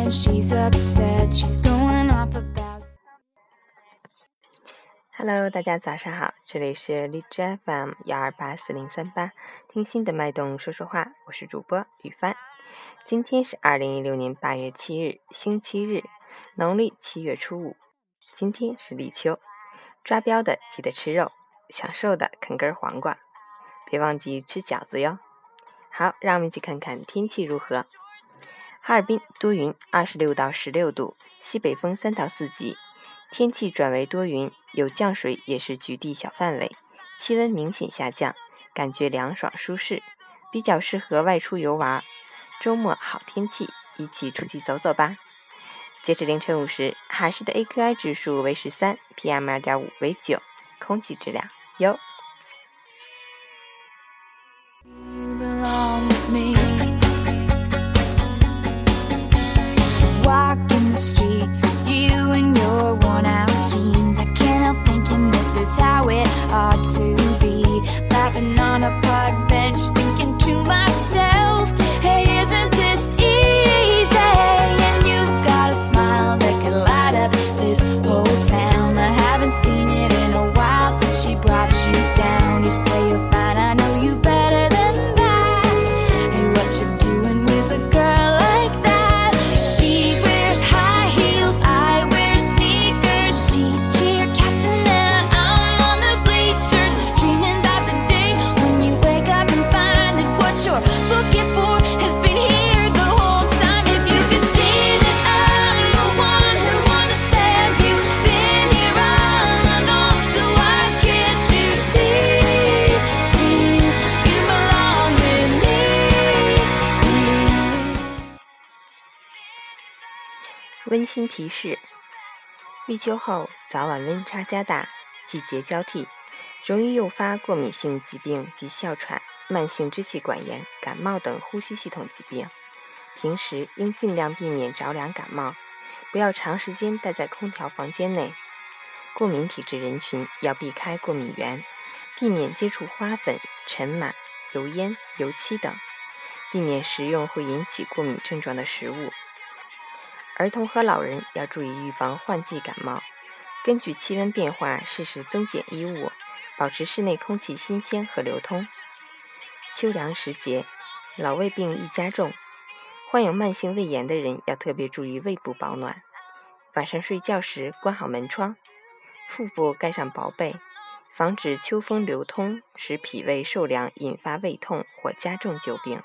and she's upset. She's going off about. Hello，大家早上好，这里是荔枝 FM 幺二八四零三八，听心的脉动说说话，我是主播雨帆。今天是二零一六年八月七日，星期日，农历七月初五。今天是立秋，抓标的记得吃肉，享受的啃根黄瓜，别忘记吃饺子哟。好，让我们一起看看天气如何。哈尔滨多云，二十六到十六度，西北风三到四级。天气转为多云，有降水，也是局地小范围，气温明显下降，感觉凉爽舒适，比较适合外出游玩。周末好天气，一起出去走走吧。截止凌晨五时，海市的 AQI 指数为十三，PM 二点五为九，空气质量优。Laughing on a park bench, thinking to myself, 温馨提示：立秋后早晚温差加大，季节交替，容易诱发过敏性疾病及哮喘、慢性支气管炎、感冒等呼吸系统疾病。平时应尽量避免着凉感冒，不要长时间待在空调房间内。过敏体质人群要避开过敏源，避免接触花粉、尘螨、油烟、油漆等，避免食用会引起过敏症状的食物。儿童和老人要注意预防换季感冒，根据气温变化适时增减衣物，保持室内空气新鲜和流通。秋凉时节，老胃病易加重，患有慢性胃炎的人要特别注意胃部保暖。晚上睡觉时关好门窗，腹部盖上薄被，防止秋风流通使脾胃受凉引发胃痛或加重久病。